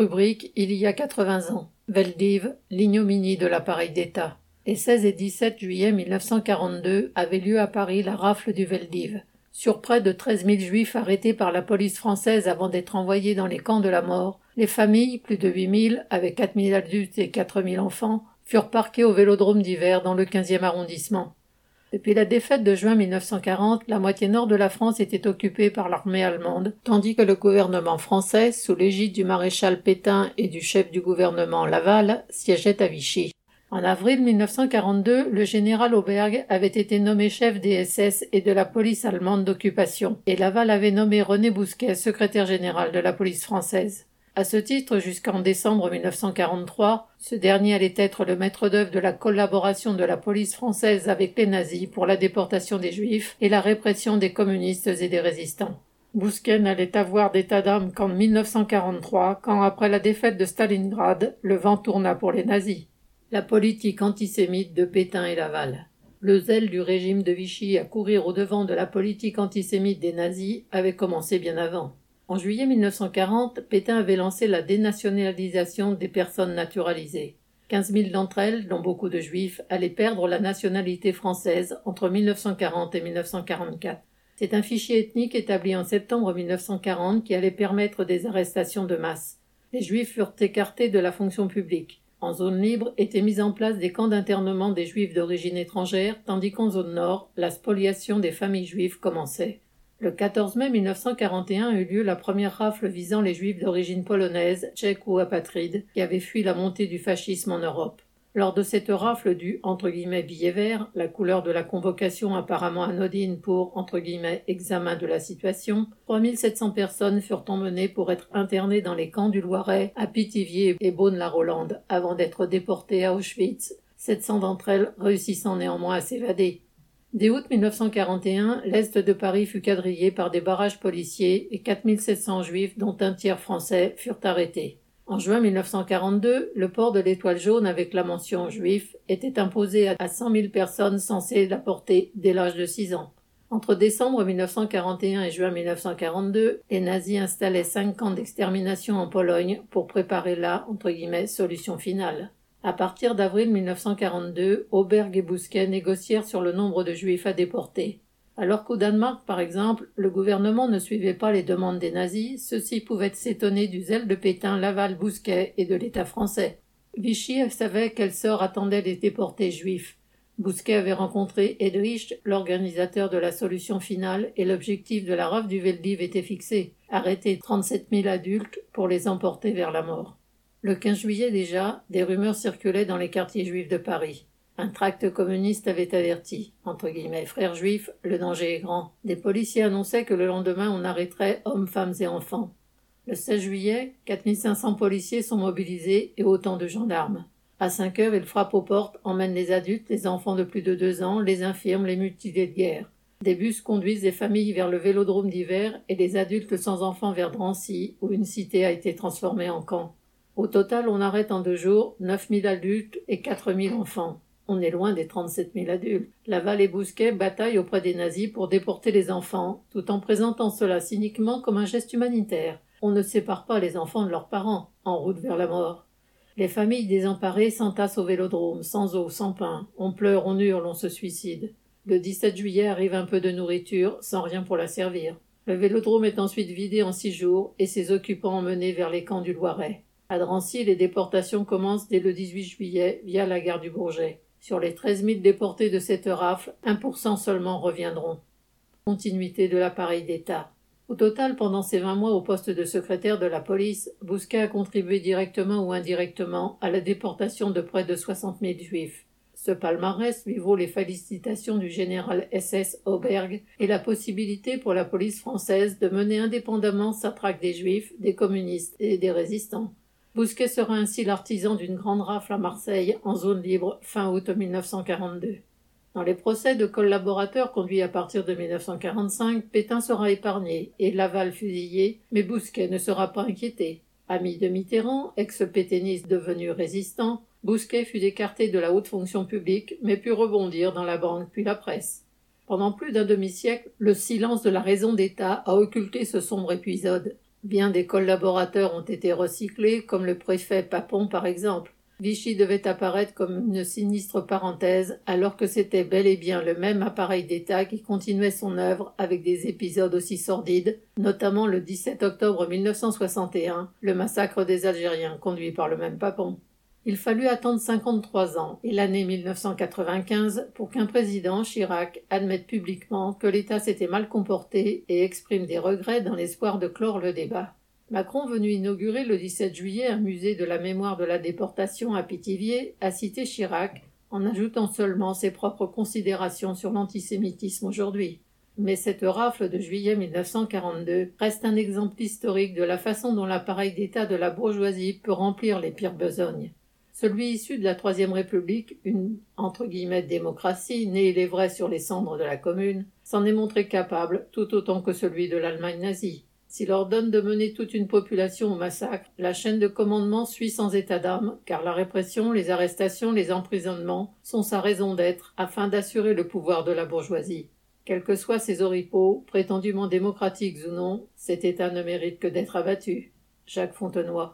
Rubrique Il y a 80 ans. Veldiv, l'ignominie de l'appareil d'État. Les 16 et 17 juillet 1942 avait lieu à Paris la rafle du Veldiv. Sur près de 13 000 juifs arrêtés par la police française avant d'être envoyés dans les camps de la mort, les familles, plus de 8 000, avec 4 000 adultes et 4 000 enfants, furent parqués au vélodrome d'hiver dans le 15e arrondissement. Depuis la défaite de juin 1940, la moitié nord de la France était occupée par l'armée allemande, tandis que le gouvernement français, sous l'égide du maréchal Pétain et du chef du gouvernement Laval, siégeait à Vichy. En avril 1942, le général Auberg avait été nommé chef des SS et de la police allemande d'occupation, et Laval avait nommé René Bousquet secrétaire général de la police française. À ce titre, jusqu'en décembre 1943, ce dernier allait être le maître d'œuvre de la collaboration de la police française avec les nazis pour la déportation des juifs et la répression des communistes et des résistants. Bousquet n'allait avoir d'état d'âme qu'en 1943, quand après la défaite de Stalingrad, le vent tourna pour les nazis. La politique antisémite de Pétain et Laval. Le zèle du régime de Vichy à courir au devant de la politique antisémite des nazis avait commencé bien avant. En juillet 1940, Pétain avait lancé la dénationalisation des personnes naturalisées. 15 000 d'entre elles, dont beaucoup de juifs, allaient perdre la nationalité française entre 1940 et 1944. C'est un fichier ethnique établi en septembre 1940 qui allait permettre des arrestations de masse. Les juifs furent écartés de la fonction publique. En zone libre étaient mis en place des camps d'internement des juifs d'origine étrangère, tandis qu'en zone nord, la spoliation des familles juives commençait. Le 14 mai 1941 eut lieu la première rafle visant les juifs d'origine polonaise, tchèque ou apatride, qui avaient fui la montée du fascisme en Europe. Lors de cette rafle du billet vert, la couleur de la convocation apparemment anodine pour examen de la situation, 3700 personnes furent emmenées pour être internées dans les camps du Loiret, à Pithiviers et Beaune-la-Rolande, avant d'être déportées à Auschwitz, 700 d'entre elles réussissant néanmoins à s'évader. Dès août 1941, l'est de Paris fut quadrillé par des barrages policiers et 4700 juifs, dont un tiers français, furent arrêtés. En juin 1942, le port de l'étoile jaune avec la mention juif était imposé à 100 000 personnes censées la porter dès l'âge de 6 ans. Entre décembre 1941 et juin 1942, les nazis installaient cinq camps d'extermination en Pologne pour préparer la entre guillemets, solution finale. À partir d'avril 1942, Auberg et Bousquet négocièrent sur le nombre de juifs à déporter. Alors qu'au Danemark, par exemple, le gouvernement ne suivait pas les demandes des nazis, ceux-ci pouvaient s'étonner du zèle de Pétain, Laval, Bousquet et de l'État français. Vichy savait quel sort attendait les déportés juifs. Bousquet avait rencontré Edrich, l'organisateur de la solution finale, et l'objectif de la rave du Veldiv était fixé arrêter 37 000 adultes pour les emporter vers la mort. Le 15 juillet déjà, des rumeurs circulaient dans les quartiers juifs de Paris. Un tract communiste avait averti, entre guillemets, frères juifs, le danger est grand. Des policiers annonçaient que le lendemain on arrêterait hommes, femmes et enfants. Le 16 juillet, 4500 policiers sont mobilisés et autant de gendarmes. À 5 heures, ils frappent aux portes, emmènent les adultes, les enfants de plus de deux ans, les infirmes, les mutilés de guerre. Des bus conduisent les familles vers le vélodrome d'hiver et les adultes sans enfants vers Drancy, où une cité a été transformée en camp. Au total, on arrête en deux jours 9000 adultes et 4000 enfants. On est loin des 37 000 adultes. Laval et Bousquet bataillent auprès des nazis pour déporter les enfants, tout en présentant cela cyniquement comme un geste humanitaire. On ne sépare pas les enfants de leurs parents, en route vers la mort. Les familles désemparées s'entassent au vélodrome, sans eau, sans pain. On pleure, on hurle, on se suicide. Le 17 juillet arrive un peu de nourriture, sans rien pour la servir. Le vélodrome est ensuite vidé en six jours et ses occupants emmenés vers les camps du Loiret. À Drancy, les déportations commencent dès le 18 juillet via la gare du Bourget. Sur les 13 000 déportés de cette rafle, 1% seulement reviendront. Continuité de l'appareil d'État. Au total, pendant ces 20 mois au poste de secrétaire de la police, Bousquet a contribué directement ou indirectement à la déportation de près de 60 000 juifs. Ce palmarès lui vaut les félicitations du général SS Auberg et la possibilité pour la police française de mener indépendamment sa traque des juifs, des communistes et des résistants. Bousquet sera ainsi l'artisan d'une grande rafle à Marseille en zone libre fin août 1942. Dans les procès de collaborateurs conduits à partir de 1945, Pétain sera épargné et Laval fusillé, mais Bousquet ne sera pas inquiété. Ami de Mitterrand, ex-pétainiste devenu résistant, Bousquet fut écarté de la haute fonction publique, mais put rebondir dans la banque puis la presse. Pendant plus d'un demi-siècle, le silence de la raison d'État a occulté ce sombre épisode. Bien des collaborateurs ont été recyclés, comme le préfet Papon par exemple. Vichy devait apparaître comme une sinistre parenthèse, alors que c'était bel et bien le même appareil d'État qui continuait son œuvre avec des épisodes aussi sordides, notamment le 17 octobre 1961, le massacre des Algériens conduit par le même Papon. Il fallut attendre 53 ans et l'année 1995 pour qu'un président, Chirac, admette publiquement que l'État s'était mal comporté et exprime des regrets dans l'espoir de clore le débat. Macron, venu inaugurer le 17 juillet un musée de la mémoire de la déportation à Pithiviers, a cité Chirac en ajoutant seulement ses propres considérations sur l'antisémitisme aujourd'hui. Mais cette rafle de juillet 1942 reste un exemple historique de la façon dont l'appareil d'État de la bourgeoisie peut remplir les pires besognes. Celui issu de la Troisième République, une entre démocratie, née il est vrai sur les cendres de la Commune, s'en est montré capable tout autant que celui de l'Allemagne nazie. S'il ordonne de mener toute une population au massacre, la chaîne de commandement suit sans état d'âme, car la répression, les arrestations, les emprisonnements sont sa raison d'être afin d'assurer le pouvoir de la bourgeoisie. Quels que soient ses oripeaux, prétendument démocratiques ou non, cet État ne mérite que d'être abattu. Jacques Fontenoy.